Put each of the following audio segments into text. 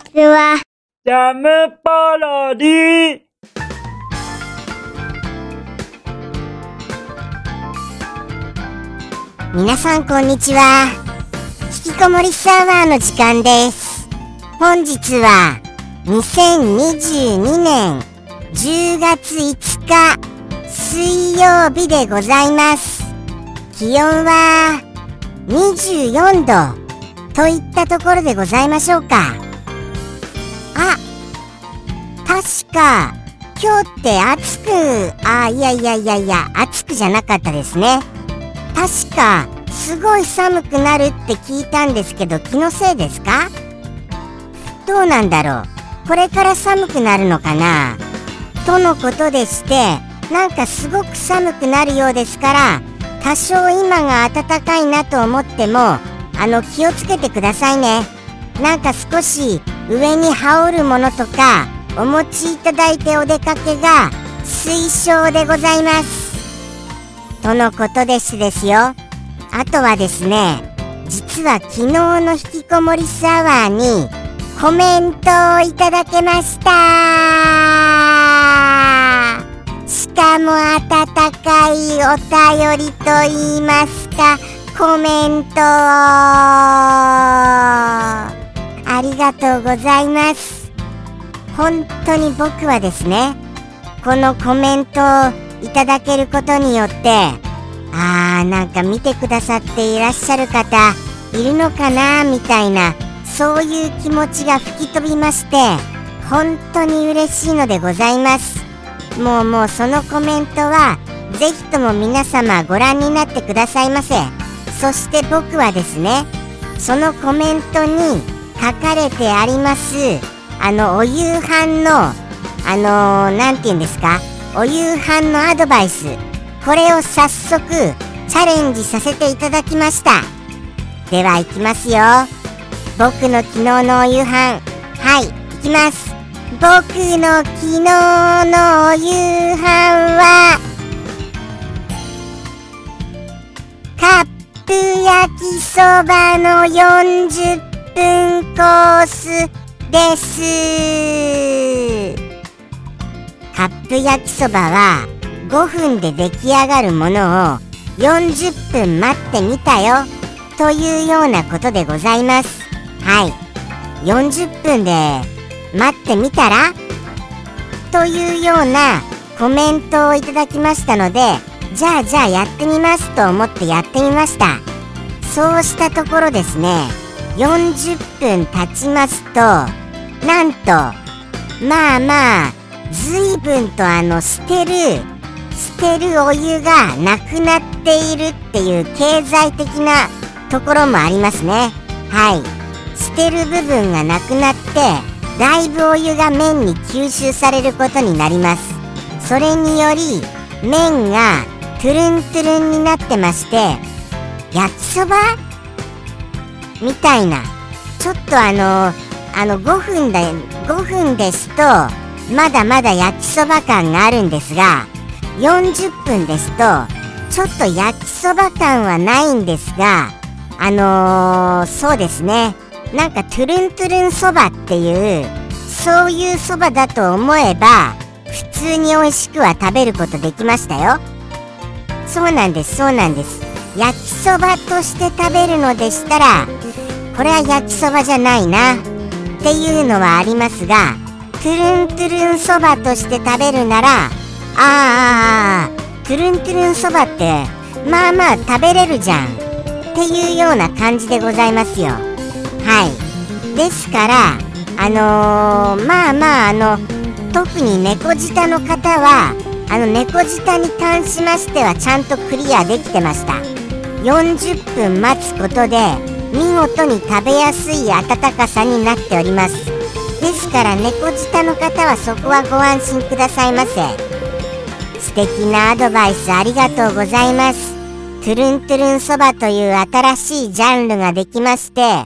ちは。ジャムパロディ皆さんこんにちは。引きこもりサーバーの時間です。本日は2022年10月5日水曜日でございます。気温は24度といったところでございましょうか。あ、確か今日って暑く、あ、いやいやいやいや、暑くじゃなかったですね。確かすごい寒くなるって聞いたんですけど気のせいですか？どうなんだろう？これから寒くなるのかな？とのことでしてなんかすごく寒くなるようですから多少今が暖かいなと思ってもあの気をつけてくださいね。なんか少し上に羽織るものとかお持ちいただいてお出かけが推奨でございます。とのことですですよ。あとはですね実は昨日の引きこもりスアワーにコメントをいただけました。しかも温かいお便りと言いますかコメントありがとうございます。本当に僕はですねこのコメントをいただけることによってあーなんか見てくださっていらっしゃる方いるのかなみたいなそういう気持ちが吹き飛びまして本当に嬉しいのでございます。もうもうそのコメントはぜひとも皆様ご覧になってくださいませ。そして僕はですねそのコメントにかれてあります。あのお夕飯のあの何、て言うんですか？お夕飯のアドバイス。これを早速チャレンジさせていただきました。では行きますよ。僕の昨日のお夕飯。はい行きます。僕の昨日のお夕飯はカップ焼きそばの40分コースです。カップ焼きそばは5分で出来上がるものを40分待ってみたよ。というようなことでございます。はい。40分で待ってみたら？というようなコメントをいただきましたのでじゃあじゃあやってみますと思ってやってみました。そうしたところですね。40分経ちますとなんとまあまあ随分とあの捨てる捨てるお湯がなくなっているっていう経済的なところもありますね。はい。捨てる部分がなくなってだいぶお湯が麺に吸収されることになります。それにより麺がトゥルントゥルンになってまして焼きそばみたいな。ちょっとあのあの5分で5分ですとまだまだ焼きそば感があるんですが40分ですとちょっと焼きそば感はないんですがあのー、そうですね。なんかトゥルントゥルンそばっていうそういうそばだと思えば普通に美味しくは食べることできましたよ。そうなんですそうなんです。焼きそばとして食べるのでしたらこれは焼きそばじゃないなっていうのはありますがトゥルントゥルンそばとして食べるならあーああトゥルントゥルンそばってまあまあ食べれるじゃんっていうような感じでございますよ。はい。ですからあのー、まあまああの特に猫舌の方はあの猫舌に関しましてはちゃんとクリアできてました。40分待つことで見事に食べやすい温かさになっております。ですから猫舌の方はそこはご安心くださいませ。素敵なアドバイスありがとうございます。トゥルントゥルンそばという新しいジャンルができまして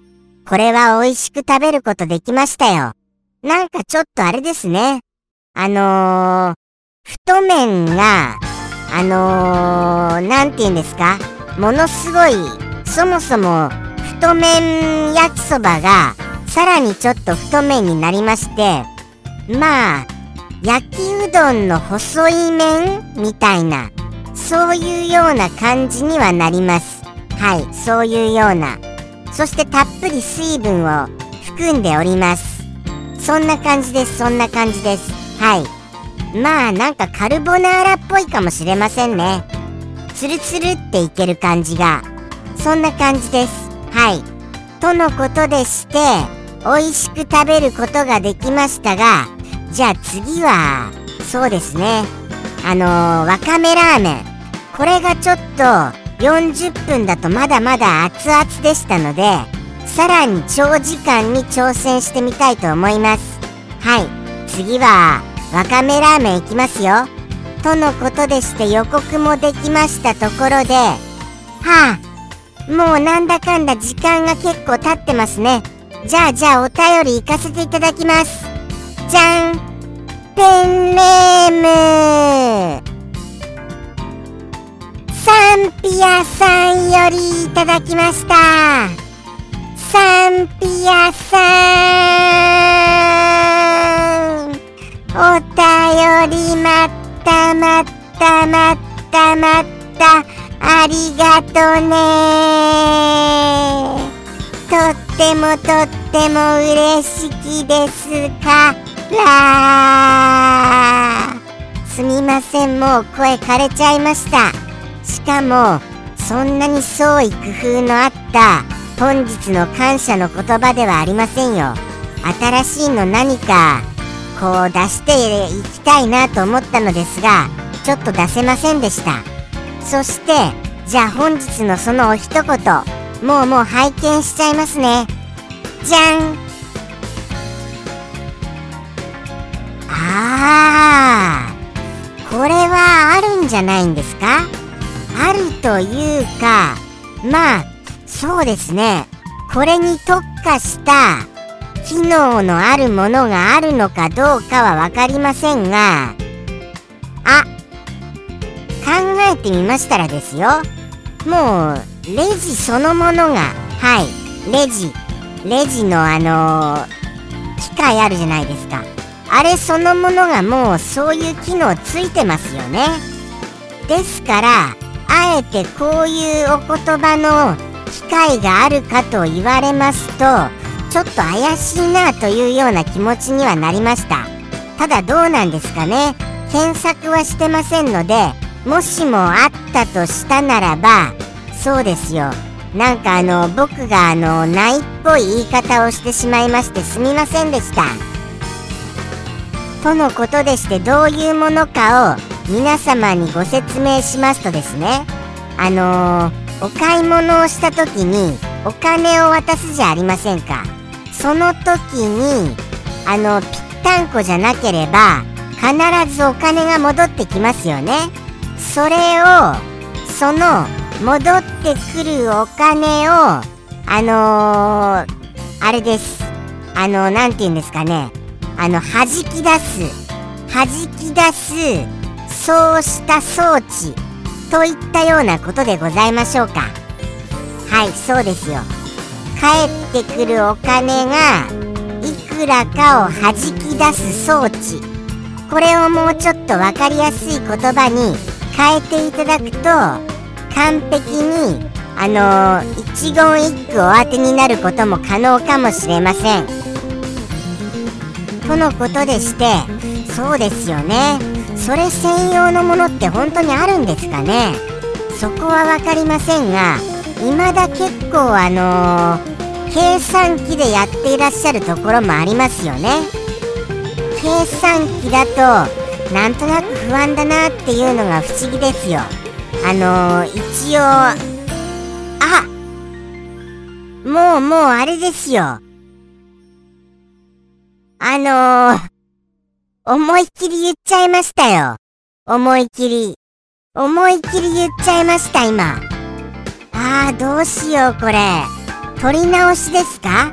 これは美味しく食べることできましたよ。なんかちょっとあれですね。あのー、太麺があのー、なんて言うんですか？ものすごいそもそも太麺焼きそばがさらにちょっと太麺になりましてまあ焼きうどんの細い麺みたいなそういうような感じにはなります。はいそういうような。そしてたっぷり水分を含んでおります。そんな感じですそんな感じです。はい。まあなんかカルボナーラっぽいかもしれませんね。ツルツルっていける感じが。そんな感じです。はい。とのことでして美味しく食べることができましたがじゃあ次はそうですね。あのー、わかめラーメン。これがちょっと40分だとまだまだ熱々でしたのでさらに長時間に挑戦してみたいと思います。はい。次はわかめラーメンいきますよ。とのことでして予告もできましたところではあもうなんだかんだ時間が結構経ってますね。じゃあじゃあお便り行かせていただきます。じゃん。ペンネーム。サンピアさんよりいただきました。サンピアさん。お便りまったまったまったまった。ありがとね。とってもとっても嬉しきですから。すみませんもう声枯れちゃいました。しかもそんなに創意工夫のあった本日の感謝の言葉ではありませんよ。新しいの何かこう出していきたいなと思ったのですがちょっと出せませんでした。そしてじゃあ本日のそのお一言もうもう拝見しちゃいますね。じゃん。あーこれはあるんじゃないんですか？あるというかまあそうですね。これに特化した機能のあるものがあるのかどうかは分かりませんがあ考えてみましたらですよ。もうレジそのものがはいレジ。レジのあのー、機械あるじゃないですか。あれそのものがもうそういう機能ついてますよね。ですからあえてこういうお言葉の機会があるかと言われますとちょっと怪しいなというような気持ちにはなりました。ただどうなんですかね。検索はしてませんのでもしもあったとしたならばそうですよ。なんかあの僕があのないっぽい言い方をしてしまいましてすみませんでした。とのことでしてどういうものかを皆様にご説明しますとですね。あのー、お買い物をした時にお金を渡すじゃありませんか。その時にあのぴったんこじゃなければ必ずお金が戻ってきますよね。それをその戻ってくるお金をあのー、あれです。あの何、て言うんですかね。あの弾き出す。弾き出すそうした装置といったようなことでございましょうか。はいそうですよ。帰ってくるお金がいくらかを弾き出す装置。これをもうちょっと分かりやすい言葉に変えていただくと完璧にあのー、一言一句お当てになることも可能かもしれません。とのことでしてそうですよね。それ専用のものって本当にあるんですかね？そこは分かりませんが未だ結構あのー、計算機でやっていらっしゃるところもありますよね。計算機だとなんとなく不安だなっていうのが不思議ですよ。あのー、一応あもうもうあれですよ。あのー、思いっきり言っちゃいましたよ。思いっきり。思いっきり言っちゃいました今。あーどうしようこれ。撮り直しですか？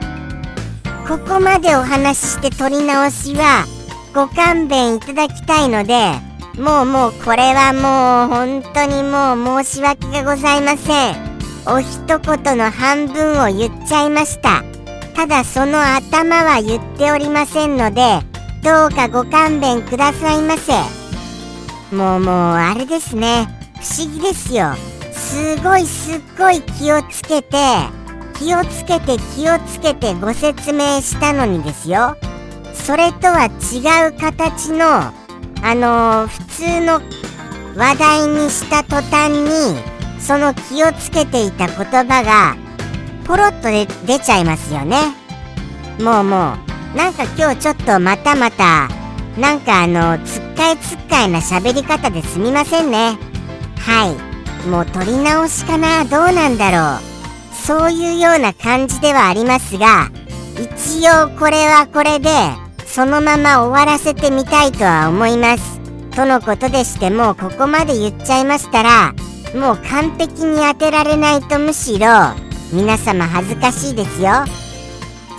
ここまでお話しして撮り直しはご勘弁いただきたいのでもうもうこれはもう本当にもう申し訳がございません。お一言の半分を言っちゃいました。ただその頭は言っておりませんのでどうかご勘弁くださいませ。もうもうあれですね。不思議ですよ。すごいすっごい気をつけて気をつけて気をつけてご説明したのにですよ。それとは違う形のあのー、普通の話題にした途端にその気をつけていた言葉がポロッとで出ちゃいますよね。もうもうなんか今日ちょっとまたまたなんかあのつっかえつっかえな喋り方ですみませんね。はい。もう取り直しかなどうなんだろう。そういうような感じではありますが一応これはこれでそのまま終わらせてみたいとは思います。とのことでしてもうここまで言っちゃいましたらもう完璧に当てられないとむしろ皆様恥ずかしいですよ。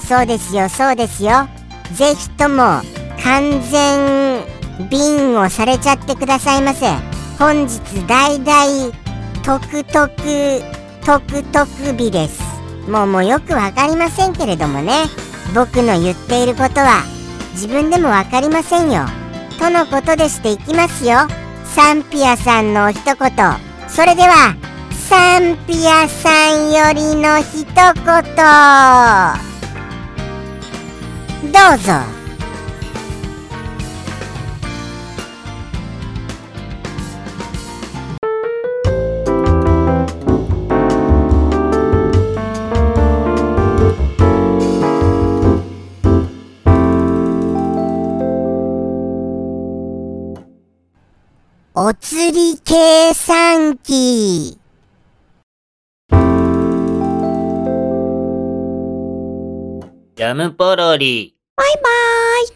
そうですよそうですよ。ぜひとも完全ビンをされちゃってくださいませ。本日大大特特特特日です。もうもうよくわかりませんけれどもね。僕の言っていることは自分でもわかりませんよ。とのことでしていきますよ。サンピアさんの一言。それではサンピアさんよりの一言。どうぞ。計算機ジャムポロリ。バイバーイ。